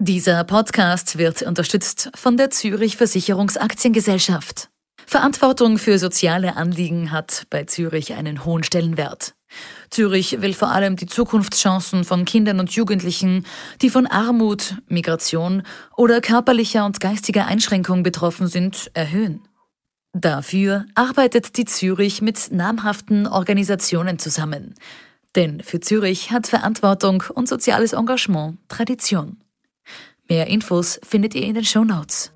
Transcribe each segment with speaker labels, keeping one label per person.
Speaker 1: Dieser Podcast wird unterstützt von der Zürich Versicherungsaktiengesellschaft. Verantwortung für soziale Anliegen hat bei Zürich einen hohen Stellenwert. Zürich will vor allem die Zukunftschancen von Kindern und Jugendlichen, die von Armut, Migration oder körperlicher und geistiger Einschränkung betroffen sind, erhöhen. Dafür arbeitet die Zürich mit namhaften Organisationen zusammen. Denn für Zürich hat Verantwortung und soziales Engagement Tradition. Mehr Infos findet ihr in den Show Notes.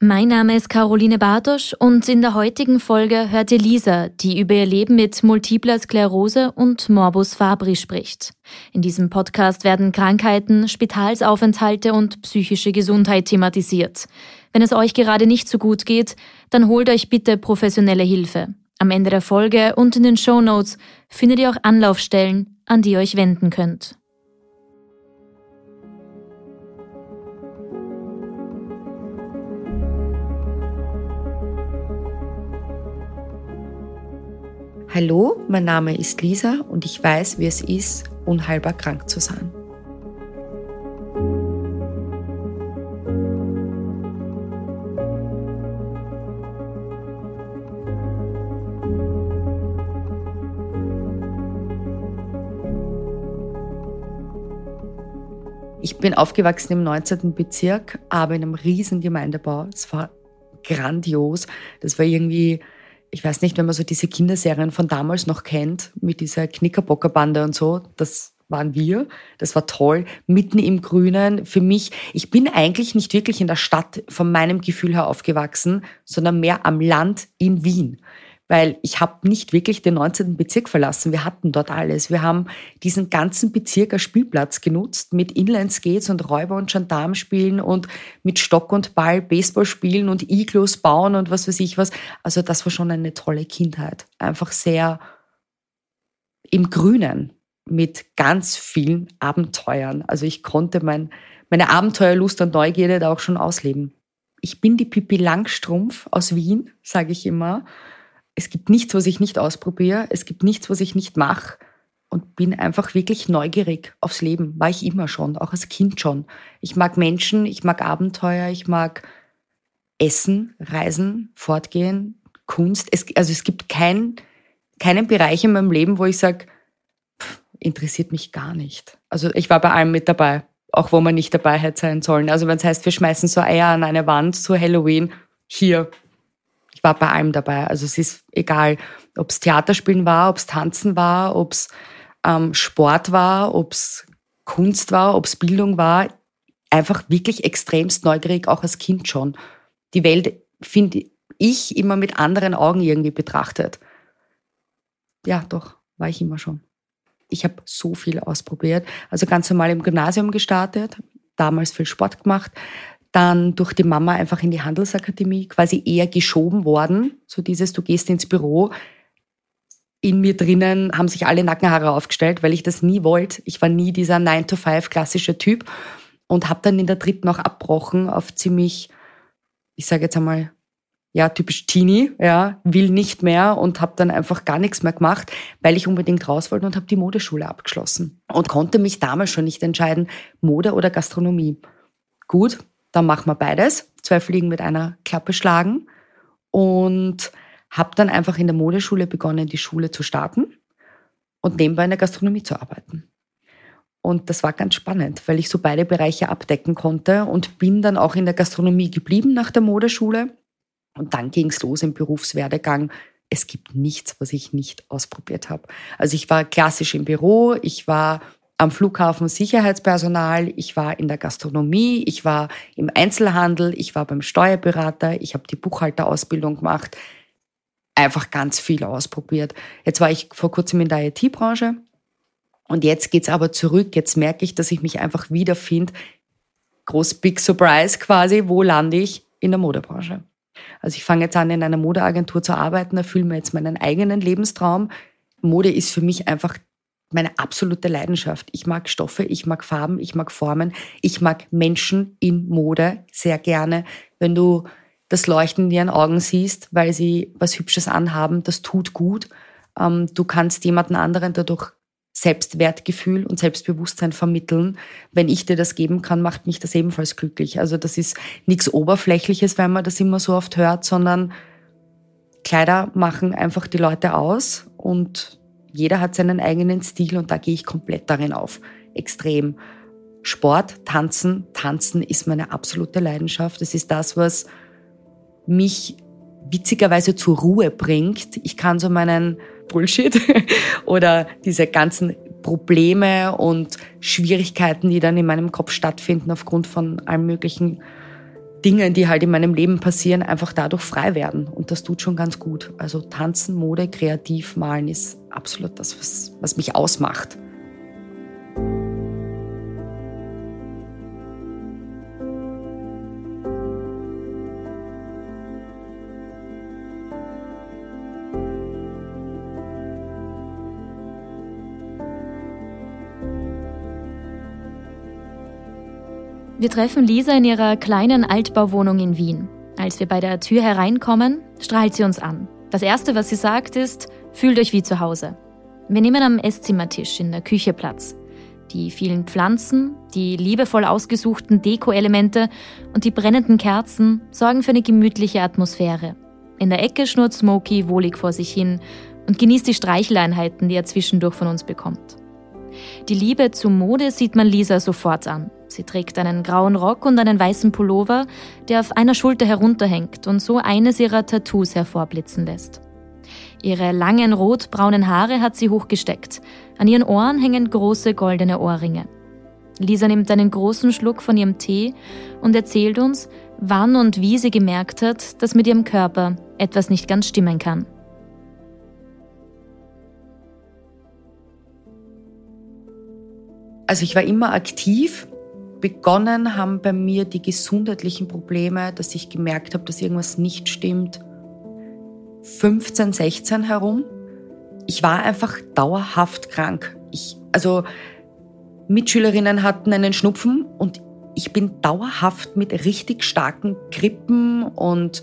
Speaker 2: Mein Name ist Caroline Bartosch und in der heutigen Folge hört ihr Lisa, die über ihr Leben mit multipler Sklerose und Morbus Fabri spricht. In diesem Podcast werden Krankheiten, Spitalsaufenthalte und psychische Gesundheit thematisiert. Wenn es euch gerade nicht so gut geht, dann holt euch bitte professionelle Hilfe. Am Ende der Folge und in den Show Notes findet ihr auch Anlaufstellen, an die ihr euch wenden könnt.
Speaker 3: Hallo, mein Name ist Lisa und ich weiß, wie es ist, unheilbar krank zu sein. Ich bin aufgewachsen im 19. Bezirk, aber in einem riesen Gemeindebau. Es war grandios. Das war irgendwie ich weiß nicht, wenn man so diese Kinderserien von damals noch kennt, mit dieser Knickerbockerbande und so, das waren wir. Das war toll. Mitten im Grünen. Für mich, ich bin eigentlich nicht wirklich in der Stadt von meinem Gefühl her aufgewachsen, sondern mehr am Land in Wien weil ich habe nicht wirklich den 19. Bezirk verlassen. Wir hatten dort alles. Wir haben diesen ganzen Bezirk als Spielplatz genutzt mit Inlineskates und Räuber- und Gendarmspielen und mit Stock und Ball Baseball spielen und Iglos bauen und was weiß ich was. Also das war schon eine tolle Kindheit. Einfach sehr im Grünen mit ganz vielen Abenteuern. Also ich konnte mein, meine Abenteuerlust und Neugierde da auch schon ausleben. Ich bin die Pippi Langstrumpf aus Wien, sage ich immer es gibt nichts, was ich nicht ausprobiere, es gibt nichts, was ich nicht mache und bin einfach wirklich neugierig aufs Leben. War ich immer schon, auch als Kind schon. Ich mag Menschen, ich mag Abenteuer, ich mag Essen, Reisen, Fortgehen, Kunst. Es, also es gibt kein, keinen Bereich in meinem Leben, wo ich sage, interessiert mich gar nicht. Also ich war bei allem mit dabei, auch wo man nicht dabei hätte sein sollen. Also wenn es heißt, wir schmeißen so Eier an eine Wand zu Halloween, hier, war bei allem dabei. Also es ist egal, ob es Theaterspielen war, ob es Tanzen war, ob es ähm, Sport war, ob es Kunst war, ob es Bildung war. Einfach wirklich extremst neugierig, auch als Kind schon. Die Welt finde ich immer mit anderen Augen irgendwie betrachtet. Ja, doch, war ich immer schon. Ich habe so viel ausprobiert. Also ganz normal im Gymnasium gestartet, damals viel Sport gemacht, dann durch die Mama einfach in die Handelsakademie quasi eher geschoben worden. So dieses, du gehst ins Büro. In mir drinnen haben sich alle Nackenhaare aufgestellt, weil ich das nie wollte. Ich war nie dieser 9-to-5 klassische Typ und habe dann in der dritten auch abbrochen auf ziemlich, ich sage jetzt einmal, ja, typisch Teenie, ja, will nicht mehr und habe dann einfach gar nichts mehr gemacht, weil ich unbedingt raus wollte und habe die Modeschule abgeschlossen und konnte mich damals schon nicht entscheiden, Mode oder Gastronomie. Gut, dann machen wir beides, zwei Fliegen mit einer Klappe schlagen und habe dann einfach in der Modeschule begonnen, die Schule zu starten und nebenbei in der Gastronomie zu arbeiten. Und das war ganz spannend, weil ich so beide Bereiche abdecken konnte und bin dann auch in der Gastronomie geblieben nach der Modeschule. Und dann ging es los im Berufswerdegang. Es gibt nichts, was ich nicht ausprobiert habe. Also ich war klassisch im Büro, ich war am Flughafen Sicherheitspersonal, ich war in der Gastronomie, ich war im Einzelhandel, ich war beim Steuerberater, ich habe die Buchhalterausbildung gemacht, einfach ganz viel ausprobiert. Jetzt war ich vor kurzem in der IT-Branche und jetzt geht's aber zurück. Jetzt merke ich, dass ich mich einfach wiederfinde. Groß Big Surprise quasi, wo lande ich? In der Modebranche. Also ich fange jetzt an, in einer Modeagentur zu arbeiten, erfülle mir jetzt meinen eigenen Lebenstraum. Mode ist für mich einfach meine absolute Leidenschaft. Ich mag Stoffe, ich mag Farben, ich mag Formen, ich mag Menschen in Mode sehr gerne. Wenn du das Leuchten in ihren Augen siehst, weil sie was Hübsches anhaben, das tut gut. Ähm, du kannst jemanden anderen dadurch Selbstwertgefühl und Selbstbewusstsein vermitteln. Wenn ich dir das geben kann, macht mich das ebenfalls glücklich. Also das ist nichts Oberflächliches, wenn man das immer so oft hört, sondern Kleider machen einfach die Leute aus und jeder hat seinen eigenen Stil und da gehe ich komplett darin auf. Extrem. Sport, Tanzen. Tanzen ist meine absolute Leidenschaft. Es ist das, was mich witzigerweise zur Ruhe bringt. Ich kann so meinen Bullshit oder diese ganzen Probleme und Schwierigkeiten, die dann in meinem Kopf stattfinden aufgrund von allen möglichen Dingen, die halt in meinem Leben passieren, einfach dadurch frei werden. Und das tut schon ganz gut. Also tanzen, Mode, kreativ malen ist absolut das, was, was mich ausmacht.
Speaker 2: Wir treffen Lisa in ihrer kleinen Altbauwohnung in Wien. Als wir bei der Tür hereinkommen, strahlt sie uns an. Das Erste, was sie sagt, ist, fühlt euch wie zu Hause. Wir nehmen am Esszimmertisch in der Küche Platz. Die vielen Pflanzen, die liebevoll ausgesuchten Deko-Elemente und die brennenden Kerzen sorgen für eine gemütliche Atmosphäre. In der Ecke schnurrt Smokey wohlig vor sich hin und genießt die Streicheleinheiten, die er zwischendurch von uns bekommt. Die Liebe zur Mode sieht man Lisa sofort an. Sie trägt einen grauen Rock und einen weißen Pullover, der auf einer Schulter herunterhängt und so eines ihrer Tattoos hervorblitzen lässt. Ihre langen rotbraunen Haare hat sie hochgesteckt. An ihren Ohren hängen große goldene Ohrringe. Lisa nimmt einen großen Schluck von ihrem Tee und erzählt uns, wann und wie sie gemerkt hat, dass mit ihrem Körper etwas nicht ganz stimmen kann.
Speaker 3: Also ich war immer aktiv, begonnen haben bei mir die gesundheitlichen Probleme, dass ich gemerkt habe, dass irgendwas nicht stimmt. 15, 16 herum. Ich war einfach dauerhaft krank. Ich, also Mitschülerinnen hatten einen Schnupfen und ich bin dauerhaft mit richtig starken Grippen und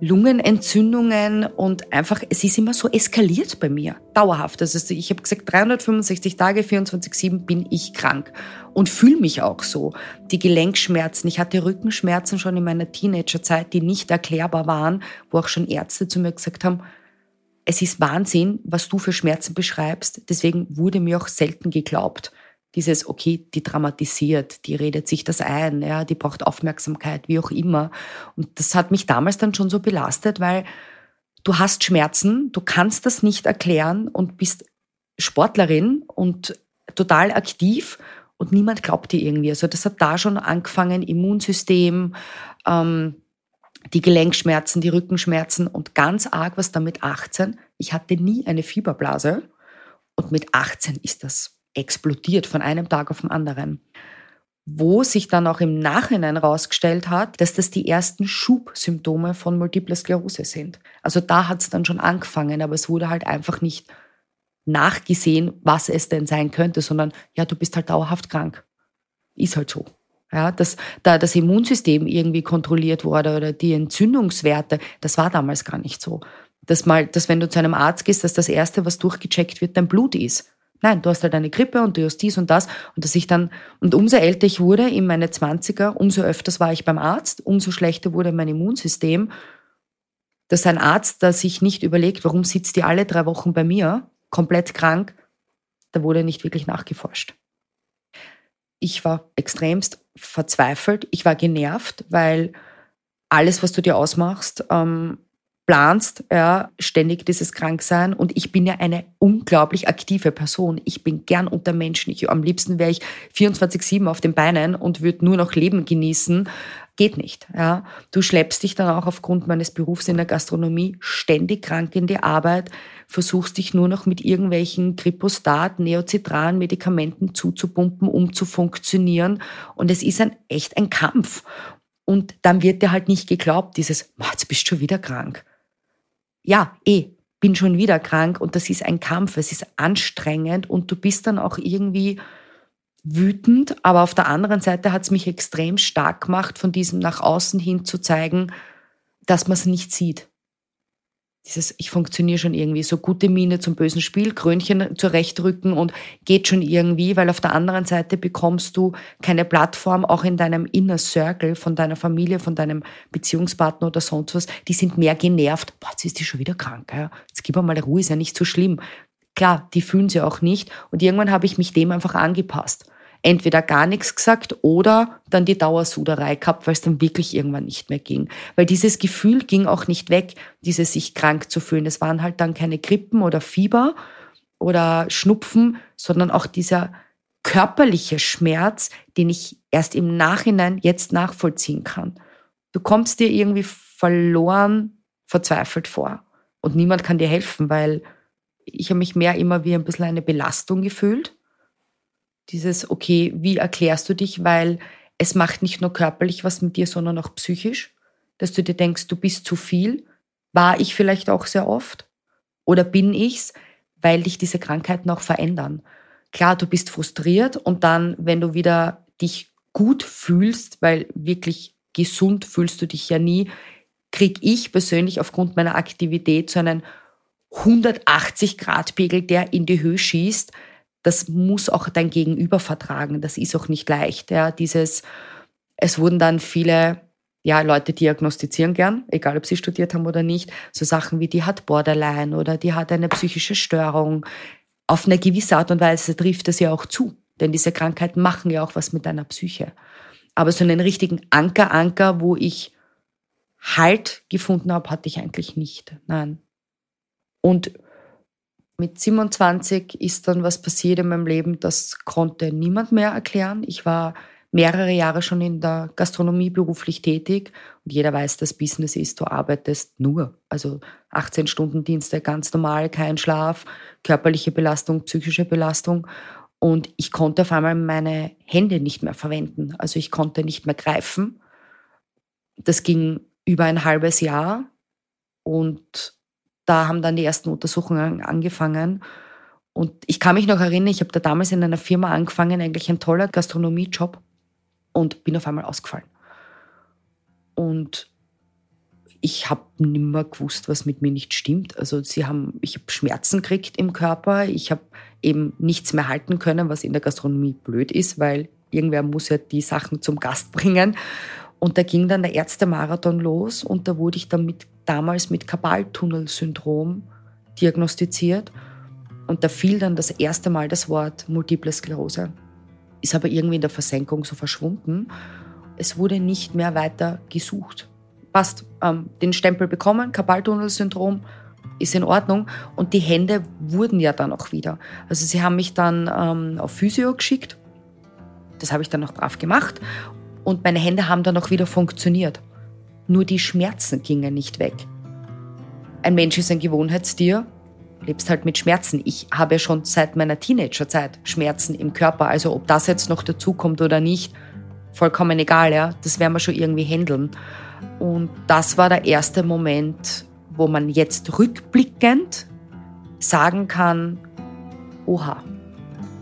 Speaker 3: Lungenentzündungen und einfach, es ist immer so eskaliert bei mir, dauerhaft. Also ich habe gesagt, 365 Tage, 24-7 bin ich krank und fühle mich auch so. Die Gelenkschmerzen, ich hatte Rückenschmerzen schon in meiner Teenagerzeit, die nicht erklärbar waren, wo auch schon Ärzte zu mir gesagt haben, es ist Wahnsinn, was du für Schmerzen beschreibst. Deswegen wurde mir auch selten geglaubt dieses, okay, die dramatisiert, die redet sich das ein, ja, die braucht Aufmerksamkeit, wie auch immer. Und das hat mich damals dann schon so belastet, weil du hast Schmerzen, du kannst das nicht erklären und bist Sportlerin und total aktiv und niemand glaubt dir irgendwie. Also das hat da schon angefangen, Immunsystem, ähm, die Gelenkschmerzen, die Rückenschmerzen und ganz arg was damit 18. Ich hatte nie eine Fieberblase und mit 18 ist das explodiert von einem Tag auf den anderen. Wo sich dann auch im Nachhinein herausgestellt hat, dass das die ersten Schubsymptome von Multiple Sklerose sind. Also da hat es dann schon angefangen, aber es wurde halt einfach nicht nachgesehen, was es denn sein könnte, sondern ja, du bist halt dauerhaft krank. Ist halt so. Ja, dass da das Immunsystem irgendwie kontrolliert wurde oder die Entzündungswerte, das war damals gar nicht so. Dass mal, dass wenn du zu einem Arzt gehst, dass das erste, was durchgecheckt wird, dein Blut ist. Nein, du hast halt eine Grippe und du hast dies und das. Und dass ich dann, und umso älter ich wurde, in meine Zwanziger, umso öfters war ich beim Arzt, umso schlechter wurde mein Immunsystem. Dass ein Arzt, der sich nicht überlegt, warum sitzt die alle drei Wochen bei mir, komplett krank, da wurde nicht wirklich nachgeforscht. Ich war extremst verzweifelt, ich war genervt, weil alles, was du dir ausmachst, ähm, planst, ja, ständig dieses Kranksein. Und ich bin ja eine unglaublich aktive Person. Ich bin gern unter Menschen. Ich, am liebsten wäre ich 24-7 auf den Beinen und würde nur noch Leben genießen. Geht nicht. Ja. Du schleppst dich dann auch aufgrund meines Berufs in der Gastronomie ständig krank in die Arbeit, versuchst dich nur noch mit irgendwelchen Kripostat, Neocitran, Medikamenten zuzupumpen, um zu funktionieren. Und es ist ein, echt ein Kampf. Und dann wird dir halt nicht geglaubt, dieses, jetzt bist du schon wieder krank ja, eh, bin schon wieder krank und das ist ein Kampf, es ist anstrengend und du bist dann auch irgendwie wütend, aber auf der anderen Seite hat es mich extrem stark gemacht, von diesem nach außen hin zu zeigen, dass man es nicht sieht. Dieses, ich funktioniere schon irgendwie, so gute Miene zum bösen Spiel, Krönchen zurechtrücken und geht schon irgendwie, weil auf der anderen Seite bekommst du keine Plattform, auch in deinem Inner Circle von deiner Familie, von deinem Beziehungspartner oder sonst was, die sind mehr genervt. Boah, jetzt ist die schon wieder krank, ja. Jetzt gib mal Ruhe, ist ja nicht so schlimm. Klar, die fühlen sie auch nicht und irgendwann habe ich mich dem einfach angepasst entweder gar nichts gesagt oder dann die Dauersuderei gehabt, weil es dann wirklich irgendwann nicht mehr ging. Weil dieses Gefühl ging auch nicht weg, dieses sich krank zu fühlen. Es waren halt dann keine Grippen oder Fieber oder Schnupfen, sondern auch dieser körperliche Schmerz, den ich erst im Nachhinein jetzt nachvollziehen kann. Du kommst dir irgendwie verloren, verzweifelt vor. Und niemand kann dir helfen, weil ich habe mich mehr immer wie ein bisschen eine Belastung gefühlt dieses, okay, wie erklärst du dich, weil es macht nicht nur körperlich was mit dir, sondern auch psychisch, dass du dir denkst, du bist zu viel. War ich vielleicht auch sehr oft? Oder bin ich's, weil dich diese Krankheiten auch verändern? Klar, du bist frustriert und dann, wenn du wieder dich gut fühlst, weil wirklich gesund fühlst du dich ja nie, krieg ich persönlich aufgrund meiner Aktivität so einen 180-Grad-Pegel, der in die Höhe schießt, das muss auch dein Gegenüber vertragen. Das ist auch nicht leicht. Ja, dieses, es wurden dann viele ja, Leute diagnostizieren gern, egal ob sie studiert haben oder nicht, so Sachen wie die hat Borderline oder die hat eine psychische Störung. Auf eine gewisse Art und Weise trifft das ja auch zu, denn diese Krankheiten machen ja auch was mit deiner Psyche. Aber so einen richtigen Anker, Anker, wo ich Halt gefunden habe, hatte ich eigentlich nicht. Nein. Und mit 27 ist dann was passiert in meinem Leben, das konnte niemand mehr erklären. Ich war mehrere Jahre schon in der Gastronomie beruflich tätig und jeder weiß, dass Business ist, du arbeitest nur. Also 18 Stunden Dienste, ganz normal, kein Schlaf, körperliche Belastung, psychische Belastung. Und ich konnte auf einmal meine Hände nicht mehr verwenden. Also ich konnte nicht mehr greifen. Das ging über ein halbes Jahr und da haben dann die ersten Untersuchungen angefangen. Und ich kann mich noch erinnern, ich habe da damals in einer Firma angefangen, eigentlich ein toller Gastronomiejob und bin auf einmal ausgefallen. Und ich habe nimmer gewusst, was mit mir nicht stimmt. Also sie haben, ich habe Schmerzen gekriegt im Körper, ich habe eben nichts mehr halten können, was in der Gastronomie blöd ist, weil irgendwer muss ja die Sachen zum Gast bringen. Und da ging dann der Ärztemarathon los und da wurde ich dann mit damals mit Kabaltunnelsyndrom diagnostiziert. Und da fiel dann das erste Mal das Wort Multiple Sklerose. Ist aber irgendwie in der Versenkung so verschwunden. Es wurde nicht mehr weiter gesucht. Passt, ähm, den Stempel bekommen, Kabaltunnelsyndrom, ist in Ordnung. Und die Hände wurden ja dann auch wieder. Also sie haben mich dann ähm, auf Physio geschickt. Das habe ich dann auch brav gemacht. Und meine Hände haben dann auch wieder funktioniert. Nur die Schmerzen gingen nicht weg. Ein Mensch ist ein Gewohnheitstier, lebst halt mit Schmerzen. Ich habe schon seit meiner Teenagerzeit Schmerzen im Körper. Also ob das jetzt noch dazukommt oder nicht, vollkommen egal, ja. Das werden wir schon irgendwie handeln. Und das war der erste Moment, wo man jetzt rückblickend sagen kann, oha,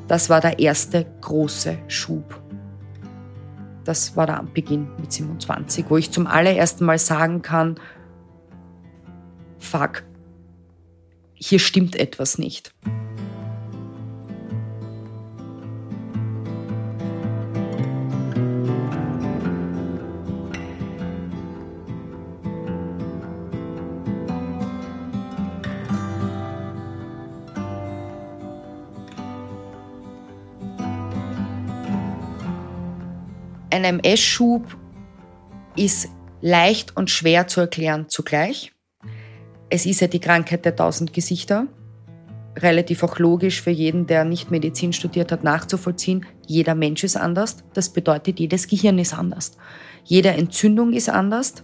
Speaker 3: das war der erste große Schub das war der Beginn mit 27, wo ich zum allerersten Mal sagen kann, fuck, hier stimmt etwas nicht. Ein MS-Schub ist leicht und schwer zu erklären zugleich. Es ist ja die Krankheit der tausend Gesichter. Relativ auch logisch für jeden, der nicht Medizin studiert hat, nachzuvollziehen. Jeder Mensch ist anders. Das bedeutet, jedes Gehirn ist anders. Jede Entzündung ist anders,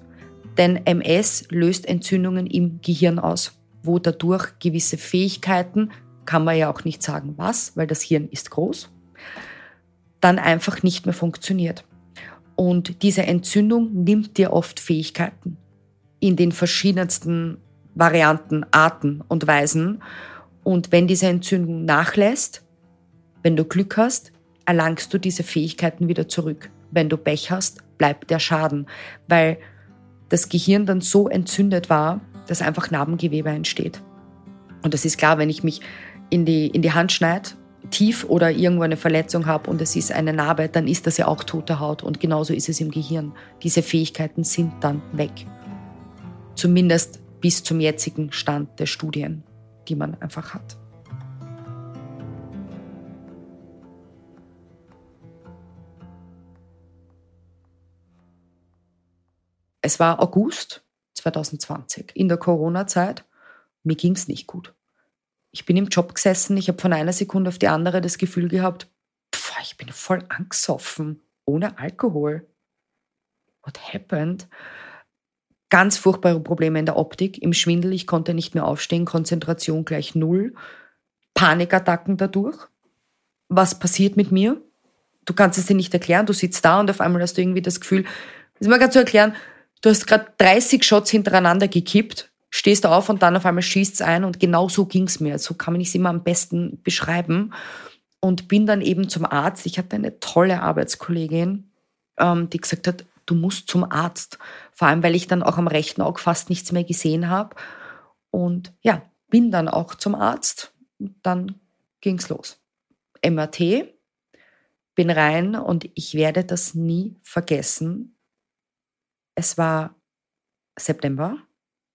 Speaker 3: denn MS löst Entzündungen im Gehirn aus, wo dadurch gewisse Fähigkeiten, kann man ja auch nicht sagen was, weil das Hirn ist groß, dann einfach nicht mehr funktioniert. Und diese Entzündung nimmt dir oft Fähigkeiten in den verschiedensten Varianten, Arten und Weisen. Und wenn diese Entzündung nachlässt, wenn du Glück hast, erlangst du diese Fähigkeiten wieder zurück. Wenn du Pech hast, bleibt der Schaden, weil das Gehirn dann so entzündet war, dass einfach Narbengewebe entsteht. Und das ist klar, wenn ich mich in die, in die Hand schneide, tief oder irgendwo eine Verletzung habe und es ist eine Narbe, dann ist das ja auch tote Haut. Und genauso ist es im Gehirn. Diese Fähigkeiten sind dann weg. Zumindest bis zum jetzigen Stand der Studien, die man einfach hat. Es war August 2020, in der Corona-Zeit. Mir ging es nicht gut. Ich bin im Job gesessen, ich habe von einer Sekunde auf die andere das Gefühl gehabt, pff, ich bin voll angesoffen, ohne Alkohol. What happened? Ganz furchtbare Probleme in der Optik, im Schwindel, ich konnte nicht mehr aufstehen, Konzentration gleich null, Panikattacken dadurch. Was passiert mit mir? Du kannst es dir nicht erklären, du sitzt da und auf einmal hast du irgendwie das Gefühl, ist mal gerade zu erklären, Du hast gerade 30 Shots hintereinander gekippt, stehst auf und dann auf einmal schießt es ein und genau so ging es mir. So kann man es immer am besten beschreiben. Und bin dann eben zum Arzt. Ich hatte eine tolle Arbeitskollegin, ähm, die gesagt hat, du musst zum Arzt. Vor allem, weil ich dann auch am rechten Auge fast nichts mehr gesehen habe. Und ja, bin dann auch zum Arzt. Dann ging es los. MRT, bin rein und ich werde das nie vergessen. Es war September,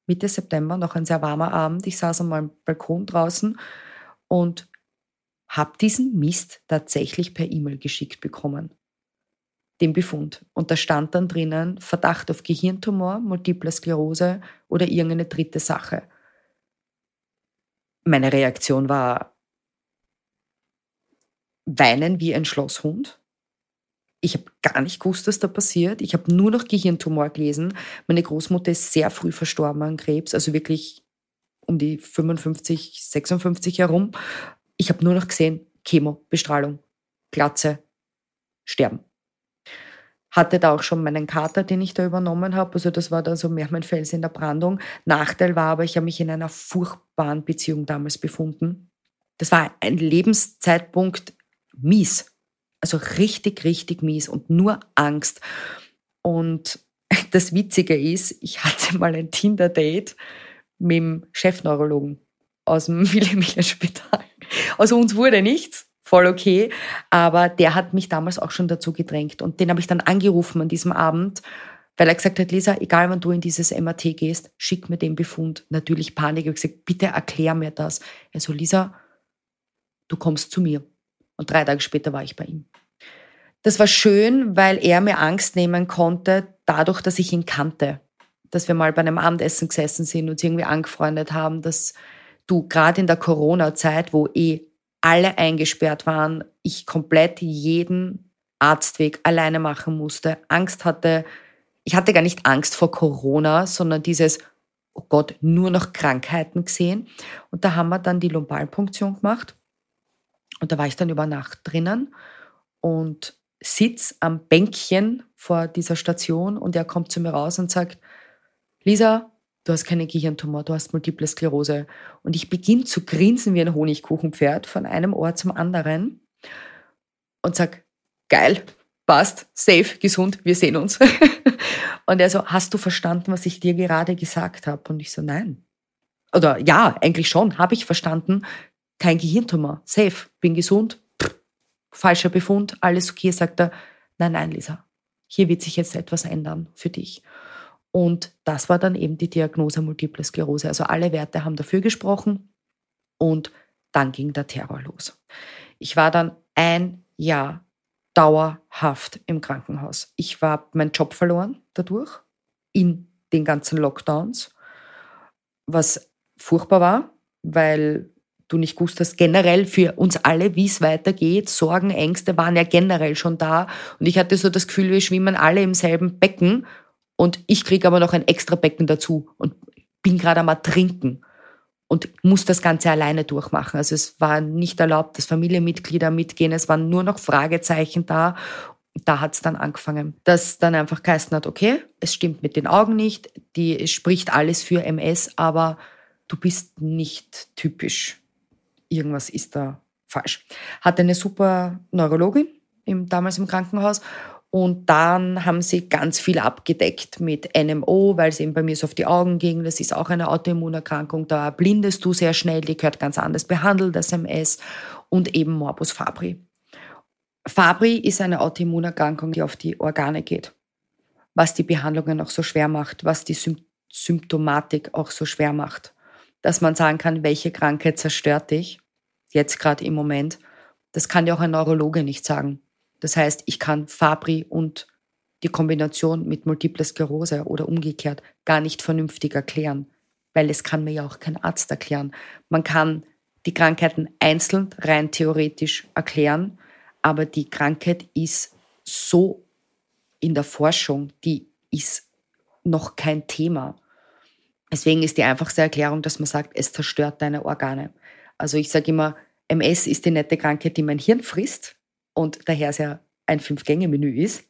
Speaker 3: Mitte September, noch ein sehr warmer Abend. Ich saß an meinem Balkon draußen und habe diesen Mist tatsächlich per E-Mail geschickt bekommen. Den Befund. Und da stand dann drinnen Verdacht auf Gehirntumor, Multiple Sklerose oder irgendeine dritte Sache. Meine Reaktion war weinen wie ein Schlosshund. Ich habe gar nicht gewusst, was da passiert. Ich habe nur noch Gehirntumor gelesen. Meine Großmutter ist sehr früh verstorben an Krebs, also wirklich um die 55, 56 herum. Ich habe nur noch gesehen, Chemo, Bestrahlung, Glatze, Sterben. Hatte da auch schon meinen Kater, den ich da übernommen habe. Also das war da so mehr mein Fels in der Brandung. Nachteil war aber, ich habe mich in einer furchtbaren Beziehung damals befunden. Das war ein Lebenszeitpunkt mies. Also richtig, richtig mies und nur Angst. Und das Witzige ist, ich hatte mal ein Tinder-Date mit dem Chefneurologen aus dem Wilhelmina-Spital. Also uns wurde nichts, voll okay, aber der hat mich damals auch schon dazu gedrängt und den habe ich dann angerufen an diesem Abend, weil er gesagt hat, Lisa, egal wann du in dieses MRT gehst, schick mir den Befund. Natürlich Panik. Ich habe gesagt, bitte erklär mir das. Er so, Lisa, du kommst zu mir. Und drei Tage später war ich bei ihm. Das war schön, weil er mir Angst nehmen konnte, dadurch, dass ich ihn kannte. Dass wir mal bei einem Abendessen gesessen sind und irgendwie angefreundet haben, dass du gerade in der Corona-Zeit, wo eh alle eingesperrt waren, ich komplett jeden Arztweg alleine machen musste, Angst hatte. Ich hatte gar nicht Angst vor Corona, sondern dieses, oh Gott, nur noch Krankheiten gesehen. Und da haben wir dann die Lumbalpunktion gemacht. Und da war ich dann über Nacht drinnen und sitz am Bänkchen vor dieser Station und er kommt zu mir raus und sagt, Lisa, du hast keine Gehirntumor, du hast Multiple Sklerose. Und ich beginne zu grinsen wie ein Honigkuchenpferd von einem Ohr zum anderen und sag, geil, passt, safe, gesund, wir sehen uns. und er so, hast du verstanden, was ich dir gerade gesagt habe? Und ich so, nein. Oder ja, eigentlich schon, habe ich verstanden. Kein Gehirntumor, safe, bin gesund, falscher Befund, alles okay, sagt er, nein, nein, Lisa, hier wird sich jetzt etwas ändern für dich. Und das war dann eben die Diagnose Multiple Sklerose. Also alle Werte haben dafür gesprochen und dann ging der Terror los. Ich war dann ein Jahr dauerhaft im Krankenhaus. Ich war meinen Job verloren dadurch in den ganzen Lockdowns, was furchtbar war, weil du nicht gewusst generell für uns alle, wie es weitergeht. Sorgen, Ängste waren ja generell schon da. Und ich hatte so das Gefühl, wir schwimmen alle im selben Becken und ich kriege aber noch ein extra Becken dazu und bin gerade am Ertrinken und muss das Ganze alleine durchmachen. Also es war nicht erlaubt, dass Familienmitglieder mitgehen. Es waren nur noch Fragezeichen da. Da hat es dann angefangen, dass dann einfach geheißen hat, okay, es stimmt mit den Augen nicht, die spricht alles für MS, aber du bist nicht typisch irgendwas ist da falsch. Hatte eine super Neurologin im, damals im Krankenhaus Und dann haben sie ganz viel abgedeckt mit NMO, weil es eben bei mir so auf die Augen ging. Das ist auch eine Autoimmunerkrankung. Da blindest du sehr schnell, die gehört ganz anders behandelt, das MS. Und eben Morbus Fabri. Fabri ist eine Autoimmunerkrankung, die auf die Organe geht. Was die Behandlungen auch so schwer macht, was die Symptomatik auch so schwer macht. Dass man sagen kann, welche Krankheit zerstört dich, jetzt gerade im Moment, das kann dir auch ein Neurologe nicht sagen. Das heißt, ich kann Fabri und die Kombination mit Multiple Sklerose oder umgekehrt gar nicht vernünftig erklären, weil es kann mir ja auch kein Arzt erklären. Man kann die Krankheiten einzeln rein theoretisch erklären, aber die Krankheit ist so in der Forschung, die ist noch kein Thema. Deswegen ist die einfachste Erklärung, dass man sagt, es zerstört deine Organe. Also ich sage immer, MS ist die nette Krankheit, die mein Hirn frisst und daher es ein Fünf-Gänge-Menü ist,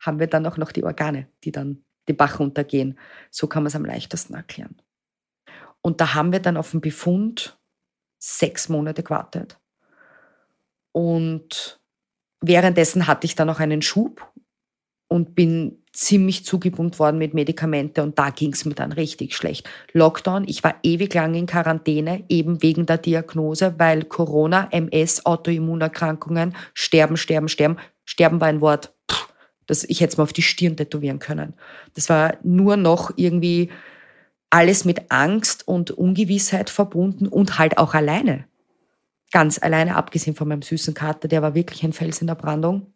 Speaker 3: haben wir dann auch noch die Organe, die dann den Bach runtergehen. So kann man es am leichtesten erklären. Und da haben wir dann auf den Befund sechs Monate gewartet. Und währenddessen hatte ich dann auch einen Schub und bin ziemlich zugebummt worden mit Medikamente und da ging es mir dann richtig schlecht. Lockdown, ich war ewig lang in Quarantäne, eben wegen der Diagnose, weil Corona, MS, Autoimmunerkrankungen, sterben, sterben, sterben. Sterben war ein Wort, das ich hätte es mal auf die Stirn tätowieren können. Das war nur noch irgendwie alles mit Angst und Ungewissheit verbunden und halt auch alleine. Ganz alleine, abgesehen von meinem süßen Kater, der war wirklich ein Fels in der Brandung.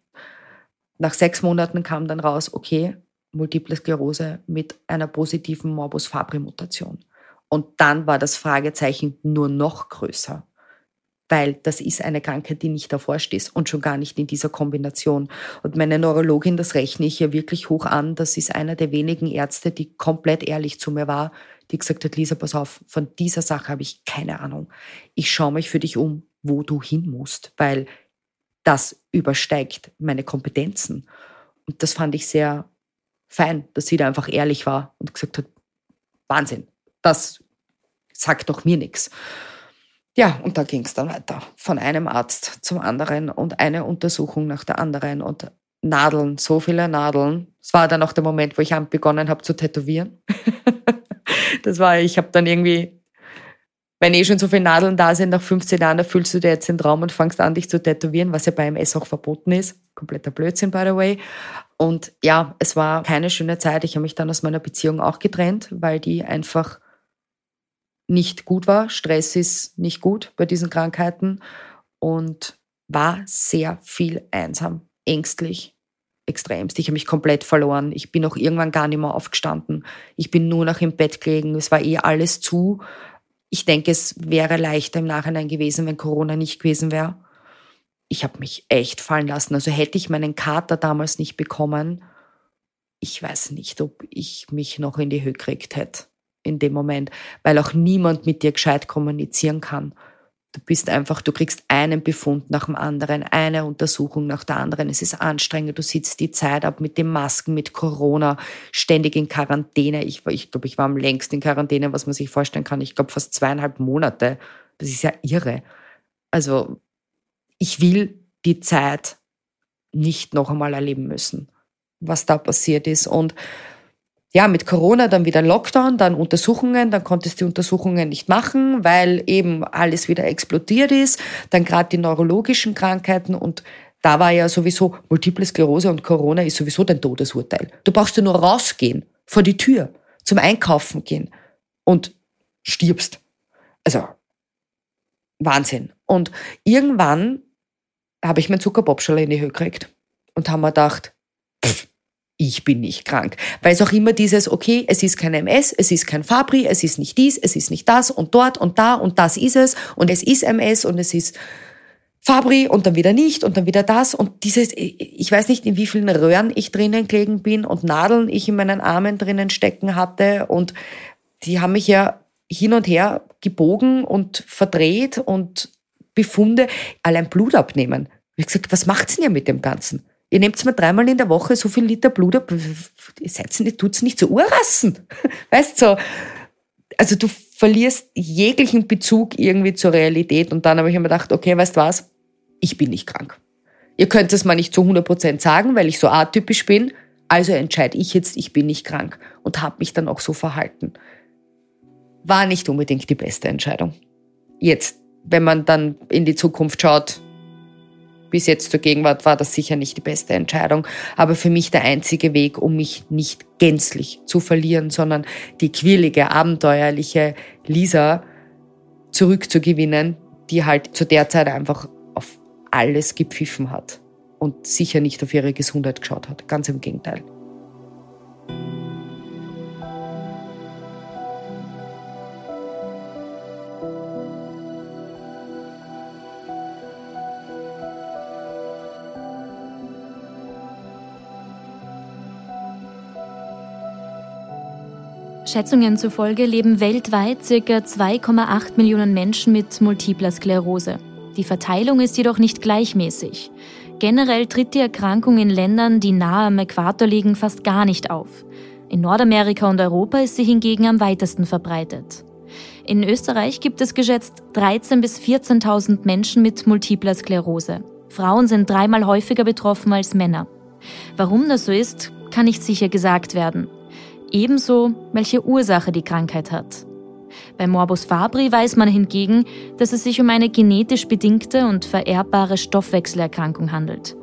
Speaker 3: Nach sechs Monaten kam dann raus, okay, Multiple Sklerose mit einer positiven Morbus Fabri-Mutation. Und dann war das Fragezeichen nur noch größer, weil das ist eine Krankheit, die nicht erforscht ist und schon gar nicht in dieser Kombination. Und meine Neurologin, das rechne ich hier wirklich hoch an, das ist einer der wenigen Ärzte, die komplett ehrlich zu mir war, die gesagt hat, Lisa, pass auf, von dieser Sache habe ich keine Ahnung. Ich schaue mich für dich um, wo du hin musst, weil das übersteigt meine Kompetenzen. Und das fand ich sehr fein, dass sie da einfach ehrlich war und gesagt hat, Wahnsinn, das sagt doch mir nichts. Ja, und da ging es dann weiter. Von einem Arzt zum anderen und eine Untersuchung nach der anderen und Nadeln, so viele Nadeln. Es war dann auch der Moment, wo ich begonnen habe zu tätowieren. das war, ich habe dann irgendwie wenn eh schon so viele Nadeln da sind, nach 15 Jahren erfüllst du dir jetzt den Traum und fangst an, dich zu tätowieren, was ja bei MS auch verboten ist. Kompletter Blödsinn, by the way. Und ja, es war keine schöne Zeit. Ich habe mich dann aus meiner Beziehung auch getrennt, weil die einfach nicht gut war. Stress ist nicht gut bei diesen Krankheiten und war sehr viel einsam, ängstlich, extremst. Ich habe mich komplett verloren. Ich bin auch irgendwann gar nicht mehr aufgestanden. Ich bin nur noch im Bett gelegen. Es war eh alles zu ich denke, es wäre leichter im Nachhinein gewesen, wenn Corona nicht gewesen wäre. Ich habe mich echt fallen lassen. Also hätte ich meinen Kater damals nicht bekommen, ich weiß nicht, ob ich mich noch in die Höhe gekriegt hätte in dem Moment, weil auch niemand mit dir gescheit kommunizieren kann. Du bist einfach, du kriegst einen Befund nach dem anderen, eine Untersuchung nach der anderen. Es ist anstrengend. Du sitzt die Zeit ab mit den Masken, mit Corona, ständig in Quarantäne. Ich, ich glaube, ich war am längsten in Quarantäne, was man sich vorstellen kann. Ich glaube, fast zweieinhalb Monate. Das ist ja irre. Also, ich will die Zeit nicht noch einmal erleben müssen, was da passiert ist. Und ja, mit Corona dann wieder Lockdown, dann Untersuchungen, dann konntest du die Untersuchungen nicht machen, weil eben alles wieder explodiert ist, dann gerade die neurologischen Krankheiten und da war ja sowieso Multiple Sklerose und Corona ist sowieso dein Todesurteil. Du brauchst ja nur rausgehen, vor die Tür, zum Einkaufen gehen und stirbst. Also Wahnsinn. Und irgendwann habe ich mein Zuckerbobschale in die Höhe gekriegt und haben mir gedacht, ich bin nicht krank. Weil es auch immer dieses, okay, es ist kein MS, es ist kein Fabri, es ist nicht dies, es ist nicht das und dort und da und das ist es und es ist MS und es ist Fabri und dann wieder nicht und dann wieder das und dieses, ich weiß nicht, in wie vielen Röhren ich drinnen gelegen bin und Nadeln ich in meinen Armen drinnen stecken hatte und die haben mich ja hin und her gebogen und verdreht und Befunde, allein Blut abnehmen. Ich gesagt, was macht's denn ihr mit dem Ganzen? Ihr nehmt mal dreimal in der Woche so viel Liter Blut ab, ihr seid nicht, tut's nicht so urrassen. Weißt so. Also du verlierst jeglichen Bezug irgendwie zur Realität und dann habe ich mir gedacht, okay, weißt was? Ich bin nicht krank. Ihr könnt es mal nicht zu 100% sagen, weil ich so atypisch bin. Also entscheide ich jetzt, ich bin nicht krank und habe mich dann auch so verhalten. War nicht unbedingt die beste Entscheidung. Jetzt, wenn man dann in die Zukunft schaut, bis jetzt zur Gegenwart war das sicher nicht die beste Entscheidung, aber für mich der einzige Weg, um mich nicht gänzlich zu verlieren, sondern die quirlige, abenteuerliche Lisa zurückzugewinnen, die halt zu der Zeit einfach auf alles gepfiffen hat und sicher nicht auf ihre Gesundheit geschaut hat. Ganz im Gegenteil.
Speaker 2: Schätzungen zufolge leben weltweit ca. 2,8 Millionen Menschen mit multipler Sklerose. Die Verteilung ist jedoch nicht gleichmäßig. Generell tritt die Erkrankung in Ländern, die nahe am Äquator liegen, fast gar nicht auf. In Nordamerika und Europa ist sie hingegen am weitesten verbreitet. In Österreich gibt es geschätzt 13.000 bis 14.000 Menschen mit multipler Sklerose. Frauen sind dreimal häufiger betroffen als Männer. Warum das so ist, kann nicht sicher gesagt werden. Ebenso, welche Ursache die Krankheit hat. Bei Morbus Fabri weiß man hingegen, dass es sich um eine genetisch bedingte und vererbbare Stoffwechselerkrankung handelt.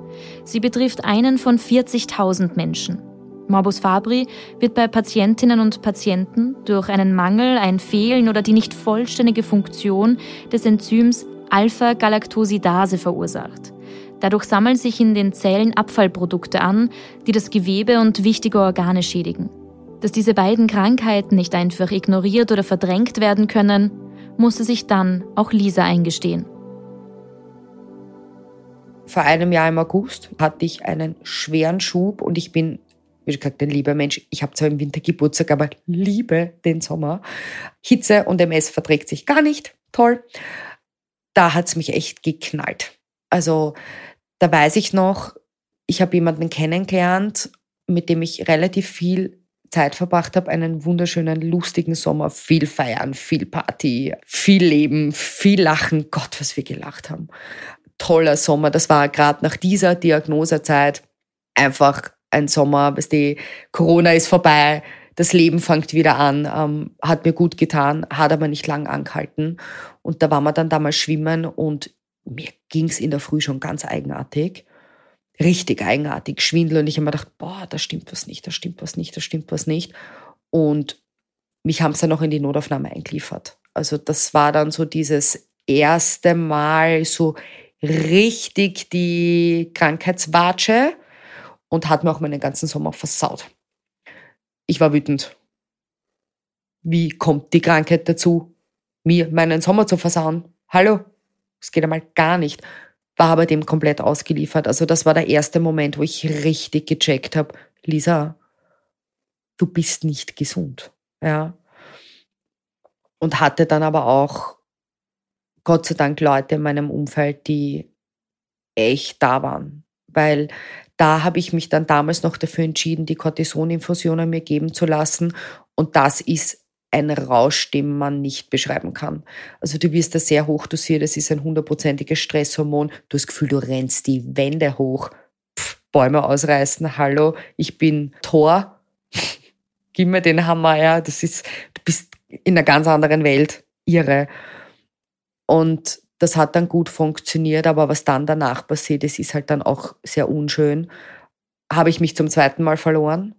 Speaker 2: Sie betrifft einen von 40.000 Menschen. Morbus Fabri wird bei Patientinnen und Patienten durch einen Mangel, ein Fehlen oder die nicht vollständige Funktion des Enzyms Alpha-Galactosidase verursacht. Dadurch sammeln sich in den Zellen Abfallprodukte an, die das Gewebe und wichtige Organe schädigen. Dass diese beiden Krankheiten nicht einfach ignoriert oder verdrängt werden können, musste sich dann auch Lisa eingestehen.
Speaker 3: Vor einem Jahr im August hatte ich einen schweren Schub und ich bin, wie gesagt, ein lieber Mensch. Ich habe zwar im Winter Geburtstag, aber liebe den Sommer. Hitze und MS verträgt sich gar nicht. Toll. Da hat es mich echt geknallt. Also da weiß ich noch, ich habe jemanden kennengelernt, mit dem ich relativ viel Zeit verbracht habe, einen wunderschönen, lustigen Sommer, viel feiern, viel Party, viel Leben, viel Lachen. Gott, was wir gelacht haben. Toller Sommer. Das war gerade nach dieser Diagnosezeit einfach ein Sommer, was die Corona ist vorbei, das Leben fängt wieder an, ähm, hat mir gut getan, hat aber nicht lang angehalten. Und da waren wir dann damals schwimmen und mir ging's in der Früh schon ganz eigenartig richtig eigenartig, Schwindel. Und ich habe mir gedacht, boah, da stimmt was nicht, da stimmt was nicht, da stimmt was nicht. Und mich haben sie dann noch in die Notaufnahme eingeliefert. Also das war dann so dieses erste Mal so richtig die Krankheitswatsche und hat mir auch meinen ganzen Sommer versaut. Ich war wütend. Wie kommt die Krankheit dazu, mir meinen Sommer zu versauen? Hallo? Das geht einmal gar nicht war aber dem komplett ausgeliefert. Also das war der erste Moment, wo ich richtig gecheckt habe, Lisa, du bist nicht gesund. Ja. Und hatte dann aber auch Gott sei Dank Leute in meinem Umfeld, die echt da waren. Weil da habe ich mich dann damals noch dafür entschieden, die Cortisoninfusionen mir geben zu lassen. Und das ist ein Rausch, den man nicht beschreiben kann. Also du wirst da sehr hoch dosiert, es ist ein hundertprozentiges Stresshormon. Du hast das Gefühl, du rennst die Wände hoch, Pff, Bäume ausreißen, hallo, ich bin Thor, gib mir den Hammer, ja, das ist, du bist in einer ganz anderen Welt, irre. Und das hat dann gut funktioniert, aber was dann danach passiert ist, ist halt dann auch sehr unschön. Habe ich mich zum zweiten Mal verloren,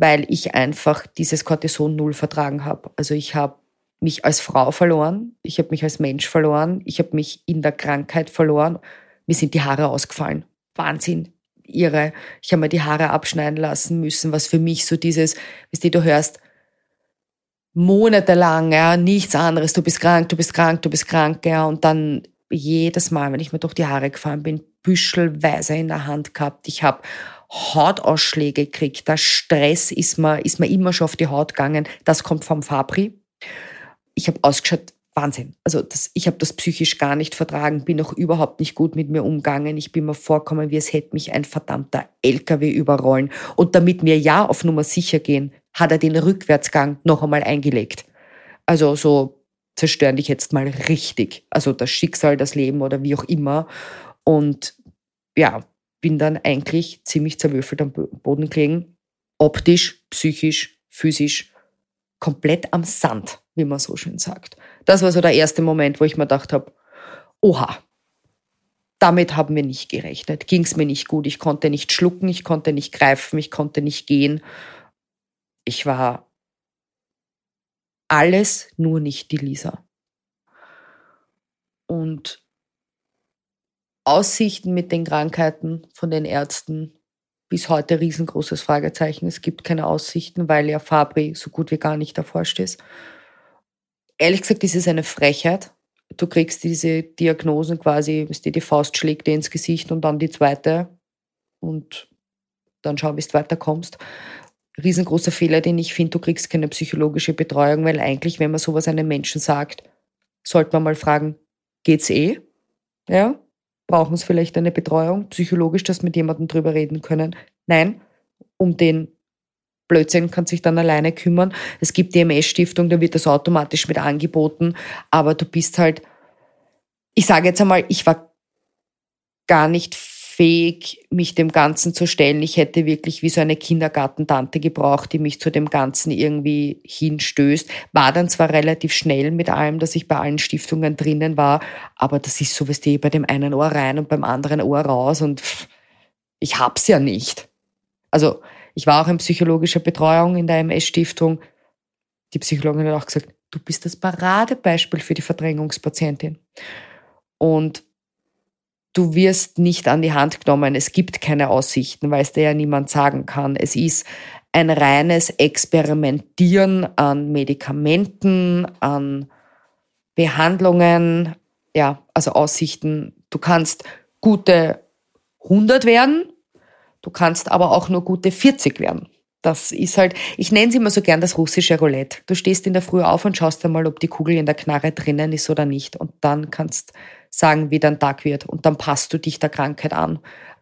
Speaker 3: weil ich einfach dieses Cortison null vertragen habe. Also ich habe mich als Frau verloren, ich habe mich als Mensch verloren, ich habe mich in der Krankheit verloren. Mir sind die Haare ausgefallen. Wahnsinn, irre. Ich habe mir die Haare abschneiden lassen müssen, was für mich so dieses, weißt du, du hörst monatelang, ja, nichts anderes, du bist krank, du bist krank, du bist krank, ja, und dann jedes Mal, wenn ich mir durch die Haare gefahren bin, büschelweise in der Hand gehabt. Ich habe Hautausschläge gekriegt. Der Stress ist mir, ist mir immer schon auf die Haut gegangen. Das kommt vom Fabri. Ich habe ausgeschaut, Wahnsinn. Also das, ich habe das psychisch gar nicht vertragen, bin auch überhaupt nicht gut mit mir umgegangen. Ich bin mir vorkommen, wie es hätte mich ein verdammter LKW überrollen. Und damit wir ja auf Nummer sicher gehen, hat er den Rückwärtsgang noch einmal eingelegt. Also so zerstören dich jetzt mal richtig. Also das Schicksal, das Leben oder wie auch immer. Und ja, bin dann eigentlich ziemlich zerwürfelt am Boden gelegen. Optisch, psychisch, physisch, komplett am Sand, wie man so schön sagt. Das war so der erste Moment, wo ich mir gedacht habe, oha, damit haben wir nicht gerechnet. Ging es mir nicht gut. Ich konnte nicht schlucken, ich konnte nicht greifen, ich konnte nicht gehen. Ich war alles, nur nicht die Lisa. Und Aussichten mit den Krankheiten von den Ärzten bis heute riesengroßes Fragezeichen. Es gibt keine Aussichten, weil ja Fabri so gut wie gar nicht erforscht ist. Ehrlich gesagt, ist es eine Frechheit. Du kriegst diese Diagnosen quasi, dir die Faust schlägt dir ins Gesicht und dann die zweite und dann schau, wie du weiterkommst. Riesengroßer Fehler, den ich finde, du kriegst keine psychologische Betreuung, weil eigentlich, wenn man sowas einem Menschen sagt, sollte man mal fragen, geht's eh? Ja? Brauchen sie vielleicht eine Betreuung, psychologisch, dass mit jemandem drüber reden können. Nein, um den Blödsinn kann sich dann alleine kümmern. Es gibt die MS-Stiftung, da wird das automatisch mit angeboten, aber du bist halt, ich sage jetzt einmal, ich war gar nicht fähig, mich dem Ganzen zu stellen. Ich hätte wirklich wie so eine Kindergartentante gebraucht, die mich zu dem Ganzen irgendwie hinstößt. War dann zwar relativ schnell mit allem, dass ich bei allen Stiftungen drinnen war, aber das ist so, was die bei dem einen Ohr rein und beim anderen Ohr raus und ich hab's ja nicht. Also, ich war auch in psychologischer Betreuung in der MS-Stiftung. Die Psychologin hat auch gesagt, du bist das Paradebeispiel für die Verdrängungspatientin. Und du wirst nicht an die Hand genommen. Es gibt keine Aussichten, weil es dir ja niemand sagen kann. Es ist ein reines Experimentieren an Medikamenten, an Behandlungen, ja, also Aussichten. Du kannst gute 100 werden, du kannst aber auch nur gute 40 werden. Das ist halt, ich nenne es immer so gern das russische Roulette. Du stehst in der Früh auf und schaust einmal, ob die Kugel in der Knarre drinnen ist oder nicht. Und dann kannst sagen, wie dein Tag wird. Und dann passt du dich der Krankheit an.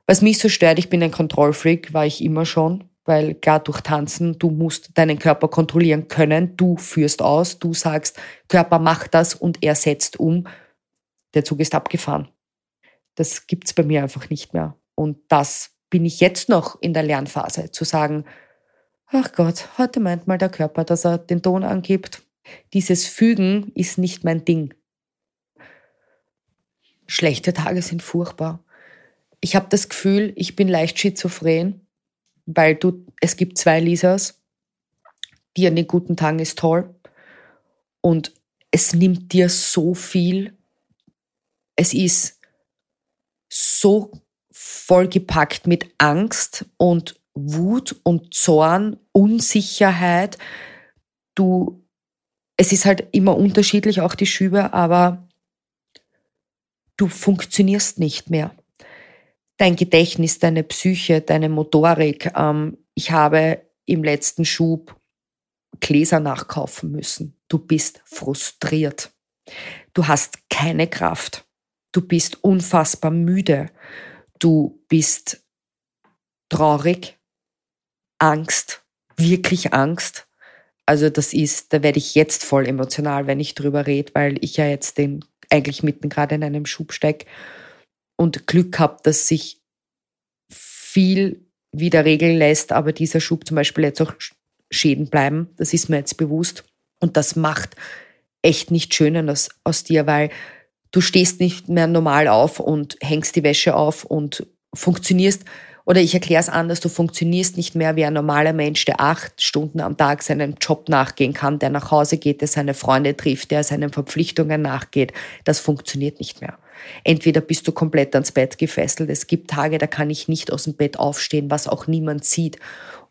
Speaker 3: Was mich so stört, ich bin ein Kontrollfreak, war ich immer schon. Weil klar, durch Tanzen, du musst deinen Körper kontrollieren können. Du führst aus, du sagst, Körper macht das und er setzt um. Der Zug ist abgefahren. Das gibt's bei mir einfach nicht mehr. Und das bin ich jetzt noch in der Lernphase, zu sagen, ach Gott, heute meint mal der Körper, dass er den Ton angibt. Dieses Fügen ist nicht mein Ding. Schlechte Tage sind furchtbar. Ich habe das Gefühl, ich bin leicht schizophren, weil du, es gibt zwei Lisas, die an den guten Tagen ist toll und es nimmt dir so viel. Es ist so vollgepackt mit Angst und Wut und Zorn, Unsicherheit. Du, es ist halt immer unterschiedlich, auch die Schübe, aber du funktionierst nicht mehr. Dein Gedächtnis, deine Psyche, deine Motorik. Ähm, ich habe im letzten Schub Gläser nachkaufen müssen. Du bist frustriert. Du hast keine Kraft. Du bist unfassbar müde. Du bist traurig, Angst, wirklich Angst. Also das ist, da werde ich jetzt voll emotional, wenn ich drüber rede, weil ich ja jetzt den eigentlich mitten gerade in einem Schub stecke und Glück habe, dass sich viel wieder regeln lässt, aber dieser Schub zum Beispiel jetzt auch Schäden bleiben. Das ist mir jetzt bewusst. Und das macht echt nicht schön aus, aus dir, weil du stehst nicht mehr normal auf und hängst die Wäsche auf und funktionierst oder ich erkläre es anders, du funktionierst nicht mehr wie ein normaler Mensch, der acht Stunden am Tag seinem Job nachgehen kann, der nach Hause geht, der seine Freunde trifft, der seinen Verpflichtungen nachgeht. Das funktioniert nicht mehr. Entweder bist du komplett ans Bett gefesselt. Es gibt Tage, da kann ich nicht aus dem Bett aufstehen, was auch niemand sieht.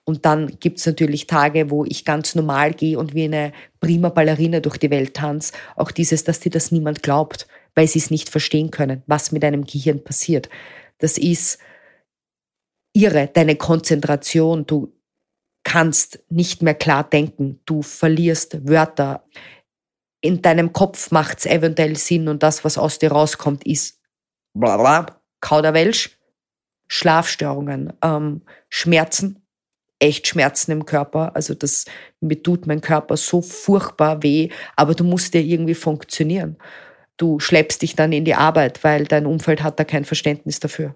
Speaker 3: Und dann gibt es natürlich Tage, wo ich ganz normal gehe und wie eine prima Ballerina durch die Welt tanze. Auch dieses, dass dir das niemand glaubt, weil sie es nicht verstehen können, was mit deinem Gehirn passiert. Das ist irre, deine Konzentration, du kannst nicht mehr klar denken, du verlierst Wörter. In deinem Kopf macht es eventuell Sinn und das, was aus dir rauskommt, ist bla Kauderwelsch, Schlafstörungen, ähm, Schmerzen, echt Schmerzen im Körper. Also das mir tut mein Körper so furchtbar weh, aber du musst ja irgendwie funktionieren. Du schleppst dich dann in die Arbeit, weil dein Umfeld hat da kein Verständnis dafür.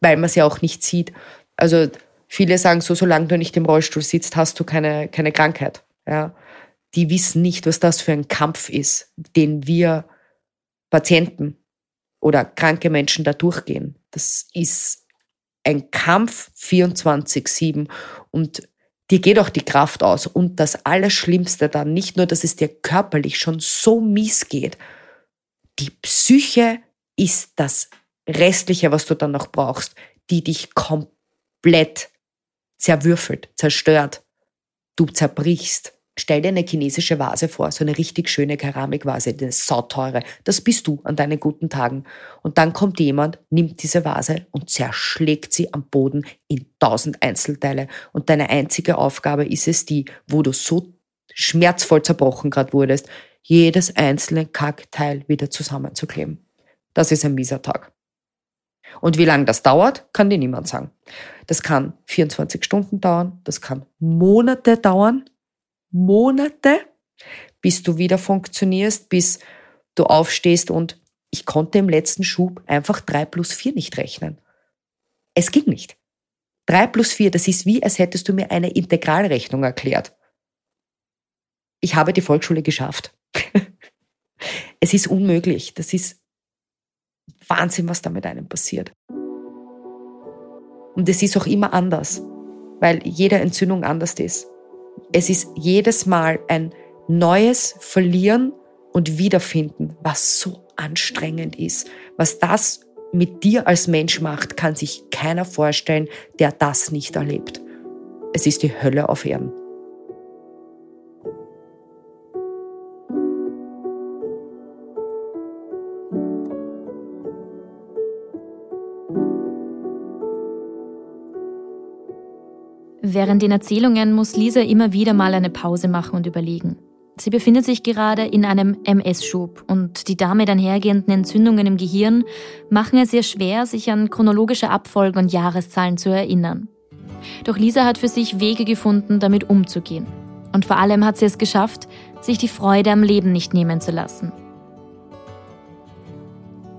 Speaker 3: Weil man sie auch nicht sieht. Also viele sagen so, solange du nicht im Rollstuhl sitzt, hast du keine, keine Krankheit. Ja. Die wissen nicht, was das für ein Kampf ist, den wir Patienten oder kranke Menschen da durchgehen. Das ist ein Kampf 24-7 und dir geht auch die Kraft aus. Und das Allerschlimmste dann, nicht nur, dass es dir körperlich schon so mies geht, die Psyche ist das Restliche, was du dann noch brauchst, die dich komplett zerwürfelt, zerstört. Du zerbrichst. Stell dir eine chinesische Vase vor, so eine richtig schöne Keramikvase, eine sauteure. Das bist du an deinen guten Tagen. Und dann kommt jemand, nimmt diese Vase und zerschlägt sie am Boden in tausend Einzelteile. Und deine einzige Aufgabe ist es die, wo du so schmerzvoll zerbrochen gerade wurdest, jedes einzelne Kackteil wieder zusammenzukleben. Das ist ein mieser Tag. Und wie lange das dauert, kann dir niemand sagen. Das kann 24 Stunden dauern, das kann Monate dauern, Monate, bis du wieder funktionierst, bis du aufstehst und ich konnte im letzten Schub einfach drei plus vier nicht rechnen. Es ging nicht. Drei plus vier, das ist wie, als hättest du mir eine Integralrechnung erklärt. Ich habe die Volksschule geschafft. es ist unmöglich. Das ist Wahnsinn, was da mit einem passiert. Und es ist auch immer anders, weil jede Entzündung anders ist. Es ist jedes Mal ein neues Verlieren und Wiederfinden, was so anstrengend ist. Was das mit dir als Mensch macht, kann sich keiner vorstellen, der das nicht erlebt. Es ist die Hölle auf Erden.
Speaker 2: Während den Erzählungen muss Lisa immer wieder mal eine Pause machen und überlegen. Sie befindet sich gerade in einem MS-Schub und die damit einhergehenden Entzündungen im Gehirn machen es ihr schwer, sich an chronologische Abfolgen und Jahreszahlen zu erinnern. Doch Lisa hat für sich Wege gefunden, damit umzugehen. Und vor allem hat sie es geschafft, sich die Freude am Leben nicht nehmen zu lassen.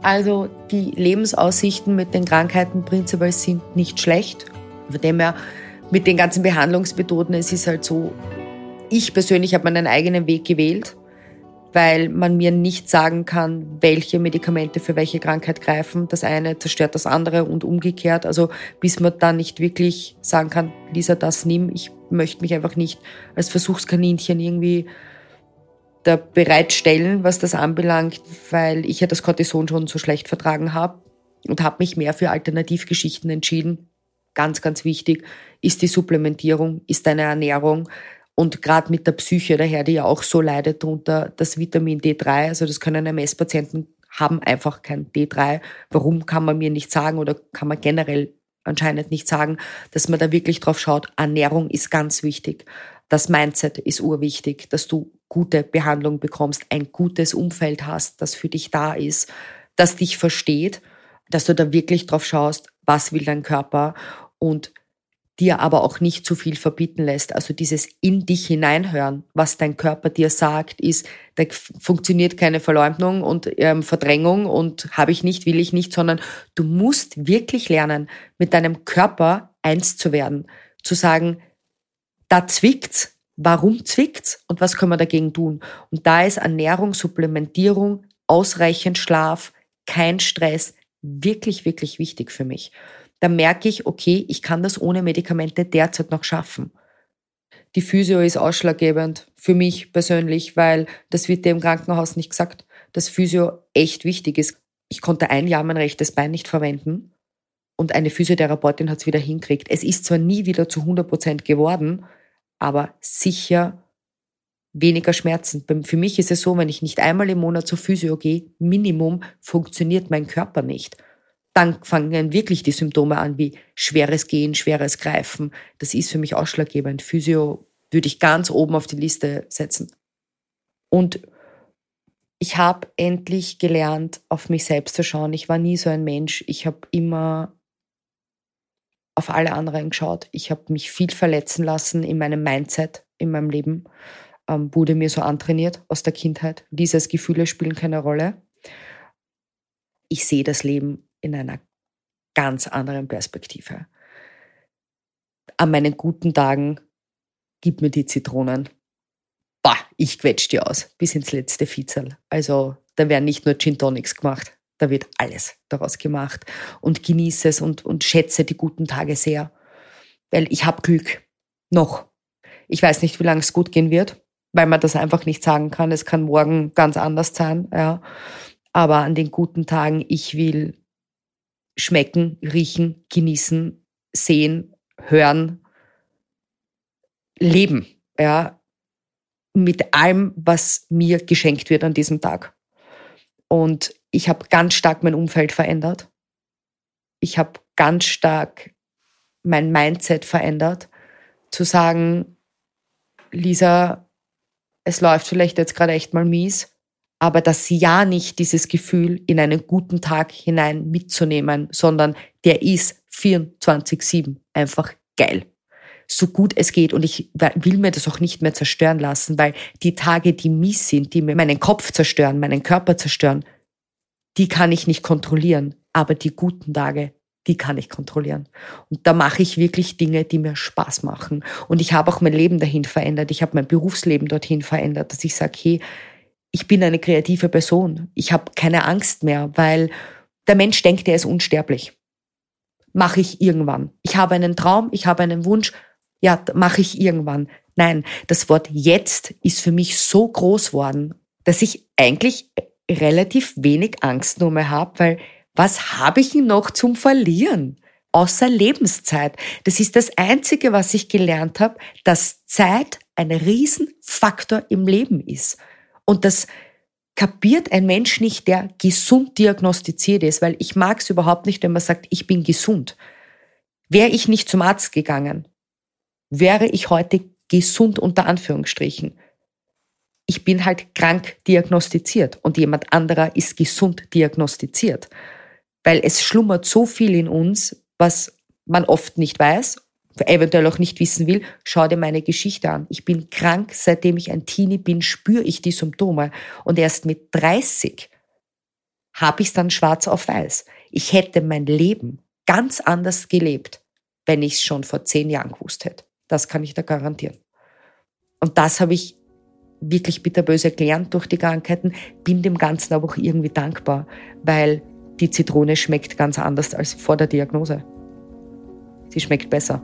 Speaker 3: Also die Lebensaussichten mit den Krankheiten prinzipiell sind nicht schlecht. Von dem her mit den ganzen Behandlungsmethoden, es ist halt so, ich persönlich habe meinen eigenen Weg gewählt, weil man mir nicht sagen kann, welche Medikamente für welche Krankheit greifen. Das eine zerstört das andere und umgekehrt. Also bis man da nicht wirklich sagen kann, Lisa, das nimm. Ich möchte mich einfach nicht als Versuchskaninchen irgendwie da bereitstellen, was das anbelangt, weil ich ja das Cortison schon so schlecht vertragen habe und habe mich mehr für Alternativgeschichten entschieden ganz, ganz wichtig, ist die Supplementierung, ist deine Ernährung. Und gerade mit der Psyche daher, die ja auch so leidet darunter, das Vitamin D3, also das können MS-Patienten haben einfach kein D3. Warum kann man mir nicht sagen oder kann man generell anscheinend nicht sagen, dass man da wirklich drauf schaut. Ernährung ist ganz wichtig. Das Mindset ist urwichtig, dass du gute Behandlung bekommst, ein gutes Umfeld hast, das für dich da ist, das dich versteht, dass du da wirklich drauf schaust, was will dein Körper und dir aber auch nicht zu viel verbieten lässt. Also dieses in dich hineinhören, was dein Körper dir sagt, ist, da funktioniert keine Verleumdung und ähm, Verdrängung und habe ich nicht, will ich nicht, sondern du musst wirklich lernen, mit deinem Körper eins zu werden, zu sagen, da zwickt's, warum zwickt's und was können wir dagegen tun? Und da ist Ernährung, Supplementierung, ausreichend Schlaf, kein Stress wirklich, wirklich wichtig für mich dann merke ich, okay, ich kann das ohne Medikamente derzeit noch schaffen. Die Physio ist ausschlaggebend für mich persönlich, weil das wird dir im Krankenhaus nicht gesagt, dass Physio echt wichtig ist. Ich konnte ein Jahr mein rechtes Bein nicht verwenden und eine Physiotherapeutin hat es wieder hinkriegt. Es ist zwar nie wieder zu 100 Prozent geworden, aber sicher weniger Schmerzen. Für mich ist es so, wenn ich nicht einmal im Monat zur Physio gehe, Minimum funktioniert mein Körper nicht dann fangen wirklich die Symptome an wie schweres Gehen, schweres Greifen. Das ist für mich ausschlaggebend. Physio würde ich ganz oben auf die Liste setzen. Und ich habe endlich gelernt, auf mich selbst zu schauen. Ich war nie so ein Mensch. Ich habe immer auf alle anderen geschaut. Ich habe mich viel verletzen lassen in meinem Mindset, in meinem Leben. Ähm, wurde mir so antrainiert aus der Kindheit. Dieses Gefühle spielen keine Rolle. Ich sehe das Leben in einer ganz anderen Perspektive. An meinen guten Tagen gib mir die Zitronen. Bah, ich quetsch die aus, bis ins letzte Fitzel. Also da werden nicht nur Gin Tonics gemacht, da wird alles daraus gemacht. Und genieße es und, und schätze die guten Tage sehr. Weil ich habe Glück. Noch. Ich weiß nicht, wie lange es gut gehen wird, weil man das einfach nicht sagen kann. Es kann morgen ganz anders sein. Ja. Aber an den guten Tagen, ich will schmecken, riechen, genießen, sehen, hören, leben. Ja. Mit allem, was mir geschenkt wird an diesem Tag. Und ich habe ganz stark mein Umfeld verändert. Ich habe ganz stark mein Mindset verändert, zu sagen, Lisa, es läuft vielleicht jetzt gerade echt mal mies, aber das ja nicht dieses Gefühl in einen guten Tag hinein mitzunehmen, sondern der ist 24-7 einfach geil. So gut es geht. Und ich will mir das auch nicht mehr zerstören lassen, weil die Tage, die mies sind, die mir meinen Kopf zerstören, meinen Körper zerstören, die kann ich nicht kontrollieren. Aber die guten Tage, die kann ich kontrollieren. Und da mache ich wirklich Dinge, die mir Spaß machen. Und ich habe auch mein Leben dahin verändert. Ich habe mein Berufsleben dorthin verändert, dass ich sage, hey, ich bin eine kreative Person. Ich habe keine Angst mehr, weil der Mensch denkt, er ist unsterblich. Mache ich irgendwann. Ich habe einen Traum, ich habe einen Wunsch, ja, mache ich irgendwann. Nein, das Wort jetzt ist für mich so groß worden, dass ich eigentlich relativ wenig Angst nur mehr habe, weil was habe ich noch zum Verlieren? Außer Lebenszeit. Das ist das Einzige, was ich gelernt habe, dass Zeit ein Riesenfaktor im Leben ist. Und das kapiert ein Mensch nicht, der gesund diagnostiziert ist, weil ich mag es überhaupt nicht, wenn man sagt, ich bin gesund. Wäre ich nicht zum Arzt gegangen, wäre ich heute gesund unter Anführungsstrichen ich bin halt krank diagnostiziert und jemand anderer ist gesund diagnostiziert. Weil es schlummert so viel in uns, was man oft nicht weiß, eventuell auch nicht wissen will. Schau dir meine Geschichte an. Ich bin krank, seitdem ich ein Teenie bin, spüre ich die Symptome. Und erst mit 30 habe ich es dann schwarz auf weiß. Ich hätte mein Leben ganz anders gelebt, wenn ich es schon vor zehn Jahren gewusst hätte. Das kann ich da garantieren. Und das habe ich wirklich bitterböse gelernt durch die Krankheiten, bin dem Ganzen aber auch irgendwie dankbar, weil die Zitrone schmeckt ganz anders als vor der Diagnose. Sie schmeckt besser.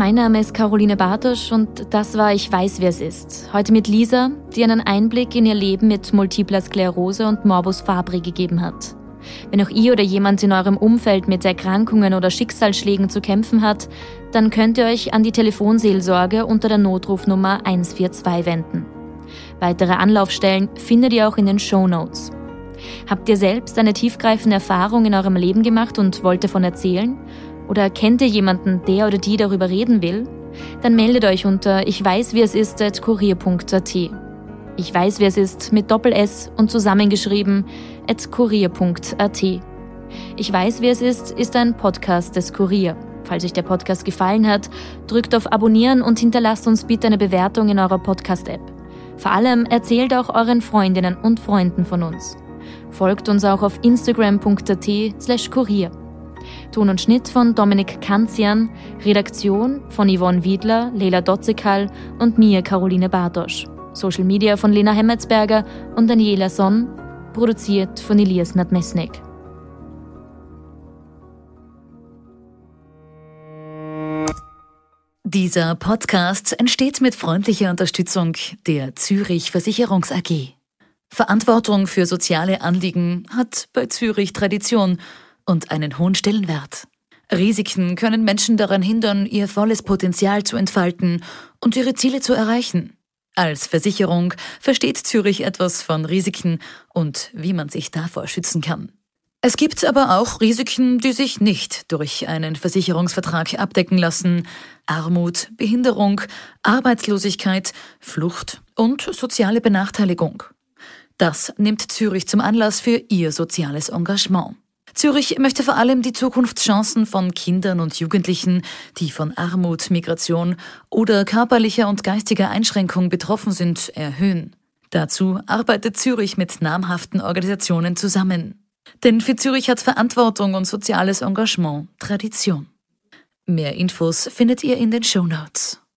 Speaker 2: Mein Name ist Caroline Bartosch und das war Ich weiß, wer es ist. Heute mit Lisa, die einen Einblick in ihr Leben mit multipler Sklerose und Morbus Fabri gegeben hat. Wenn auch ihr oder jemand in eurem Umfeld mit Erkrankungen oder Schicksalsschlägen zu kämpfen hat, dann könnt ihr euch an die Telefonseelsorge unter der Notrufnummer 142 wenden. Weitere Anlaufstellen findet ihr auch in den Show Notes. Habt ihr selbst eine tiefgreifende Erfahrung in eurem Leben gemacht und wollt davon erzählen? Oder kennt ihr jemanden, der oder die darüber reden will? Dann meldet euch unter ich weiß wie es ist at kurier.at. Ich weiß wie es ist mit Doppel S und zusammengeschrieben at kurier.at. Ich weiß wie es ist ist ein Podcast des Kurier. Falls euch der Podcast gefallen hat, drückt auf Abonnieren und hinterlasst uns bitte eine Bewertung in eurer Podcast-App. Vor allem erzählt auch euren Freundinnen und Freunden von uns. Folgt uns auch auf instagram.at slash kurier. Ton und Schnitt von Dominik Kanzian, Redaktion von Yvonne Wiedler, Leila Dotzekal und mir, Caroline Bartosch. Social Media von Lena Hemmetsberger und Daniela Sonn, produziert von Elias Nadmesnik.
Speaker 1: Dieser Podcast entsteht mit freundlicher Unterstützung der Zürich Versicherungs AG. Verantwortung für soziale Anliegen hat bei Zürich Tradition und einen hohen Stellenwert. Risiken können Menschen daran hindern, ihr volles Potenzial zu entfalten und ihre Ziele zu erreichen. Als Versicherung versteht Zürich etwas von Risiken und wie man sich davor schützen kann. Es gibt aber auch Risiken, die sich nicht durch einen Versicherungsvertrag abdecken lassen. Armut, Behinderung, Arbeitslosigkeit, Flucht und soziale Benachteiligung. Das nimmt Zürich zum Anlass für ihr soziales Engagement. Zürich möchte vor allem die Zukunftschancen von Kindern und Jugendlichen, die von Armut, Migration oder körperlicher und geistiger Einschränkung betroffen sind, erhöhen. Dazu arbeitet Zürich mit namhaften Organisationen zusammen. Denn für Zürich hat Verantwortung und soziales Engagement Tradition. Mehr Infos findet ihr in den Show Notes.